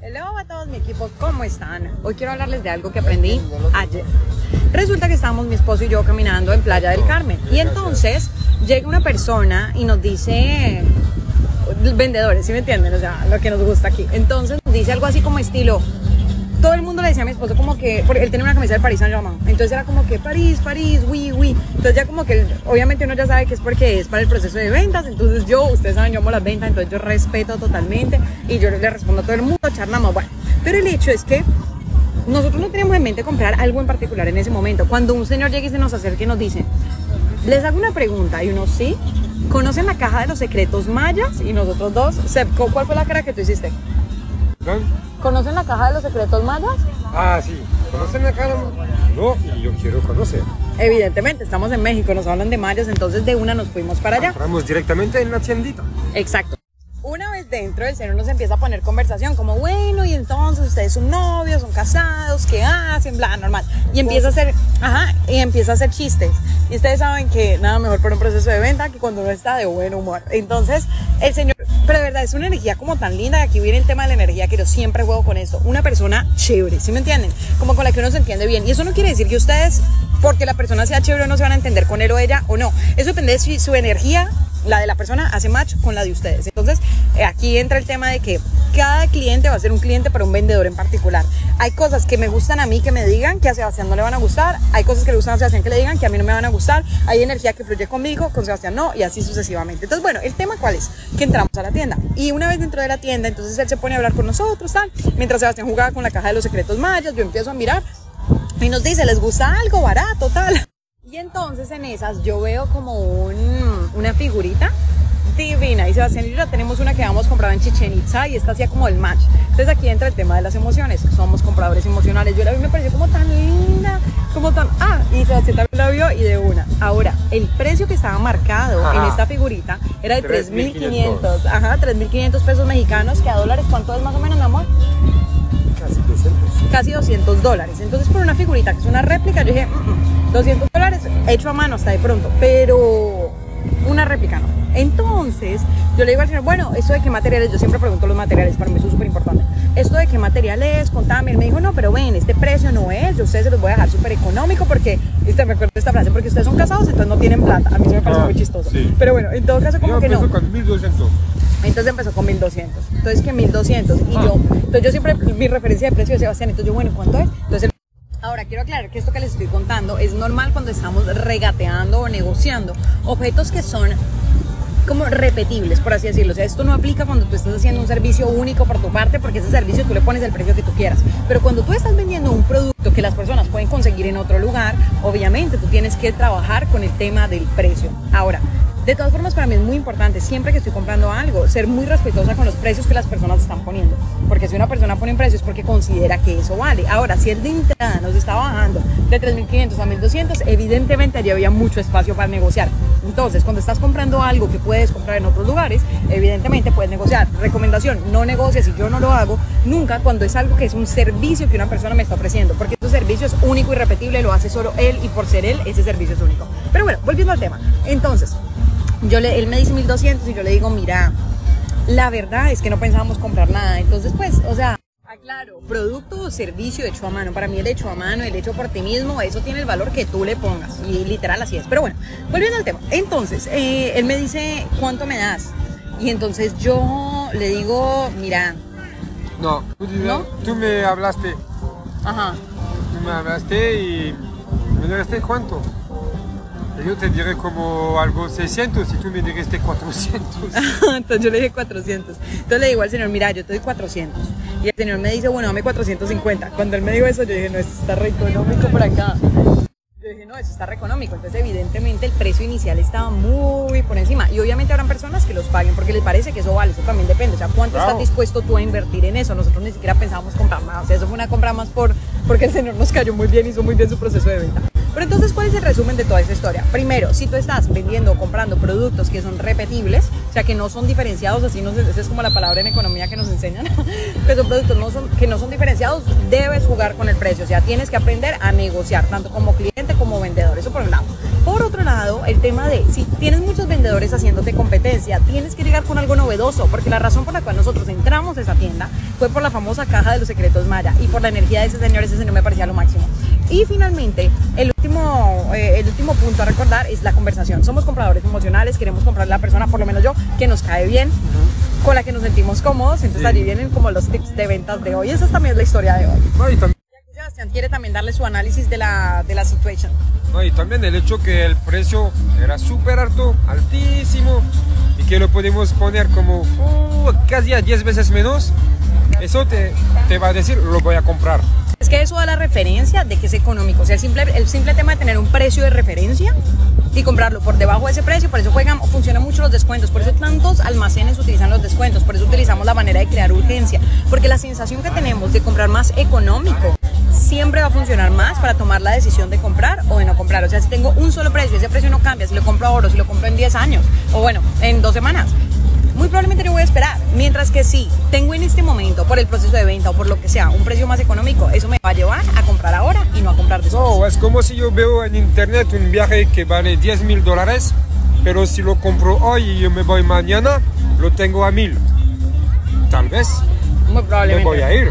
Hola a todos mi equipo, ¿cómo están? Hoy quiero hablarles de algo que aprendí ayer. Resulta que estábamos mi esposo y yo caminando en Playa del Carmen y entonces llega una persona y nos dice, vendedores, ¿sí me entienden? O sea, lo que nos gusta aquí. Entonces nos dice algo así como estilo, todo el mundo le decía a mi esposo como que, porque él tenía una camisa de París Saint Germain, entonces era como que París, París, oui, oui. Entonces ya como que obviamente uno ya sabe que es porque es para el proceso de ventas, entonces yo, ustedes saben, yo amo las ventas, entonces yo respeto totalmente y yo le respondo a todo el mundo, charlamos, bueno. Pero el hecho es que nosotros no teníamos en mente comprar algo en particular en ese momento. Cuando un señor llega y se nos acerca y nos dice, les hago una pregunta y uno sí, ¿conocen la caja de los secretos mayas? Y nosotros dos, ¿cuál fue la cara que tú hiciste? ¿Conocen la caja de los secretos mayas? Ah, sí. ¿Conocen la caja? No, y yo quiero conocer. Evidentemente, estamos en México, nos hablan de mayas, entonces de una nos fuimos para allá. Entramos directamente en la tiendita. Exacto. Dentro, el señor nos empieza a poner conversación, como, bueno, y entonces ustedes son novios, son casados, ¿qué hacen? Bla, normal. Y empieza a hacer, ajá, y empieza a hacer chistes. Y ustedes saben que nada mejor para un proceso de venta que cuando uno está de buen humor. Entonces, el señor, pero de verdad, es una energía como tan linda. Aquí viene el tema de la energía que yo siempre juego con esto. Una persona chévere, ¿sí me entienden? Como con la que uno se entiende bien. Y eso no quiere decir que ustedes, porque la persona sea chévere, no se van a entender con él o ella o no. Eso depende de su, su energía la de la persona hace match con la de ustedes. Entonces, aquí entra el tema de que cada cliente va a ser un cliente para un vendedor en particular. Hay cosas que me gustan a mí que me digan que a Sebastián no le van a gustar, hay cosas que le gustan a Sebastián que le digan que a mí no me van a gustar, hay energía que fluye conmigo, con Sebastián no, y así sucesivamente. Entonces, bueno, el tema cuál es? Que entramos a la tienda y una vez dentro de la tienda, entonces él se pone a hablar con nosotros, tal, mientras Sebastián jugaba con la caja de los secretos mayas, yo empiezo a mirar y nos dice, ¿les gusta algo barato, tal? Y entonces en esas yo veo como un, una figurita divina. Y Sebastián y yo ya tenemos una que habíamos comprado en Chichen Itza y esta hacía como el match. Entonces aquí entra el tema de las emociones. Somos compradores emocionales. Yo la vi me pareció como tan linda, como tan... Ah, y Sebastián también la vio y de una. Ahora, el precio que estaba marcado en esta figurita era de 3.500. Ajá, 3.500 pesos mexicanos, que a dólares, ¿cuánto es más o menos, mi amor? Casi 200. Casi 200 dólares. Entonces por una figurita que es una réplica, yo dije, mm, mm, 200 dólares hecho a mano hasta de pronto. Pero una réplica no. Entonces, yo le digo al señor, bueno, ¿esto de qué materiales? Yo siempre pregunto los materiales, para mí eso es súper importante. ¿Esto de qué materiales? Contame. Él me dijo, no, pero ven, este precio no es, yo a ustedes se los voy a dejar súper económico porque, viste, me acuerdo de esta frase, porque ustedes son casados, entonces no tienen plata. A mí se me parece Ah, muy chistoso. sí. Pero bueno, en todo caso, como Yo que no. con 1200. Entonces empezó con 1200. Entonces que 1200. Y yo, entonces yo siempre, mi referencia de precio de Sebastián, entonces yo, bueno, ¿cuánto es? Entonces Ahora, quiero aclarar que esto que les estoy contando es normal cuando estamos regateando o negociando objetos que son como repetibles, por así decirlo. O sea, esto no aplica cuando tú estás haciendo un servicio único por tu parte, porque ese servicio tú le pones el precio que tú quieras. Pero cuando tú estás vendiendo un producto que las personas pueden conseguir en otro lugar, obviamente tú tienes que trabajar con el tema del precio. Ahora, de todas formas, para mí es muy importante, siempre que estoy comprando algo, ser muy respetuosa con los precios que las personas están poniendo. Porque si una persona pone un precio es porque considera que eso vale. Ahora, si el de entrada nos está bajando de 3.500 a 1.200, evidentemente allí había mucho espacio para negociar. Entonces, cuando estás comprando algo que puedes comprar en otros lugares, evidentemente puedes negociar. Recomendación, no negocies y yo no lo hago nunca cuando es algo que es un servicio que una persona me está ofreciendo. Porque ese servicio es único y repetible, lo hace solo él y por ser él, ese servicio es único. Pero bueno, volviendo al tema. Entonces, yo le, él me dice 1200 y yo le digo, mira, la verdad es que no pensábamos comprar nada. Entonces, pues, o sea, aclaro, producto o servicio hecho a mano. Para mí el hecho a mano, el hecho por ti mismo, eso tiene el valor que tú le pongas. Y literal así es. Pero bueno, volviendo al tema. Entonces, eh, él me dice, ¿cuánto me das? Y entonces yo le digo, mira, No, tú, ¿No? tú me hablaste. ajá, Tú me hablaste y me dijiste cuánto. Yo te diré como algo 600 y tú me dijiste 400. entonces yo le dije 400. Entonces le digo al señor, mira, yo te doy 400. Y el señor me dice, bueno, dame 450. Cuando él me dijo eso, yo dije, no, esto está re económico por acá. Yo dije, no, eso está re económico. Entonces, evidentemente, el precio inicial estaba muy por encima. Y obviamente habrán personas que los paguen porque les parece que eso vale. Eso también depende. O sea, ¿cuánto estás dispuesto tú a invertir en eso? Nosotros ni siquiera pensábamos comprar más. O sea, eso fue una compra más por porque el señor nos cayó muy bien, hizo muy bien su proceso de venta. Pero entonces, ¿cuál es el resumen de toda esta historia? Primero, si tú estás vendiendo o comprando productos que son repetibles, o sea, que no son diferenciados, así no sé, esa es como la palabra en economía que nos enseñan, que son productos no son, que no son diferenciados, debes jugar con el precio. O sea, tienes que aprender a negociar, tanto como cliente como vendedor. Eso por un lado. Por otro lado, el tema de si tienes muchos vendedores haciéndote competencia, tienes que llegar con algo novedoso, porque la razón por la cual nosotros entramos a esa tienda fue por la famosa caja de los secretos Maya y por la energía de ese señor, ese señor me parecía lo máximo. Y finalmente, el último, eh, el último punto a recordar es la conversación. Somos compradores emocionales, queremos comprarle a la persona, por lo menos yo, que nos cae bien, con la que nos sentimos cómodos. Entonces Sí. allí vienen como los tips de ventas de hoy. Esa es también la historia de hoy. No, y, tam- Aquí Sebastián quiere también darle su análisis de la, de la situation. no, y también el hecho que el precio era súper alto, altísimo, y que lo podemos poner como uh, casi a 10 veces menos, eso te, te va a decir, lo voy a comprar. Que eso da la referencia de que es económico. O sea, el simple, el simple tema de tener un precio de referencia y comprarlo por debajo de ese precio, por eso juegan, funcionan mucho los descuentos, por eso tantos almacenes utilizan los descuentos, por eso utilizamos la manera de crear urgencia, porque la sensación que tenemos de comprar más económico siempre va a funcionar más para tomar la decisión de comprar o de no comprar. O sea, si tengo un solo precio, ese precio no cambia, si lo compro ahora, si lo compro en 10 años, o bueno, en dos semanas, muy probablemente yo voy a esperar. Mientras que si tengo en este momento, por el proceso de venta o por lo que sea, un precio más económico, eso me va a llevar a comprar ahora y no a comprar después. No, es como si yo veo en internet un viaje que vale 10 mil dólares, pero si lo compro hoy y yo me voy mañana, lo tengo a mil. Tal vez Muy me probablemente. voy a ir.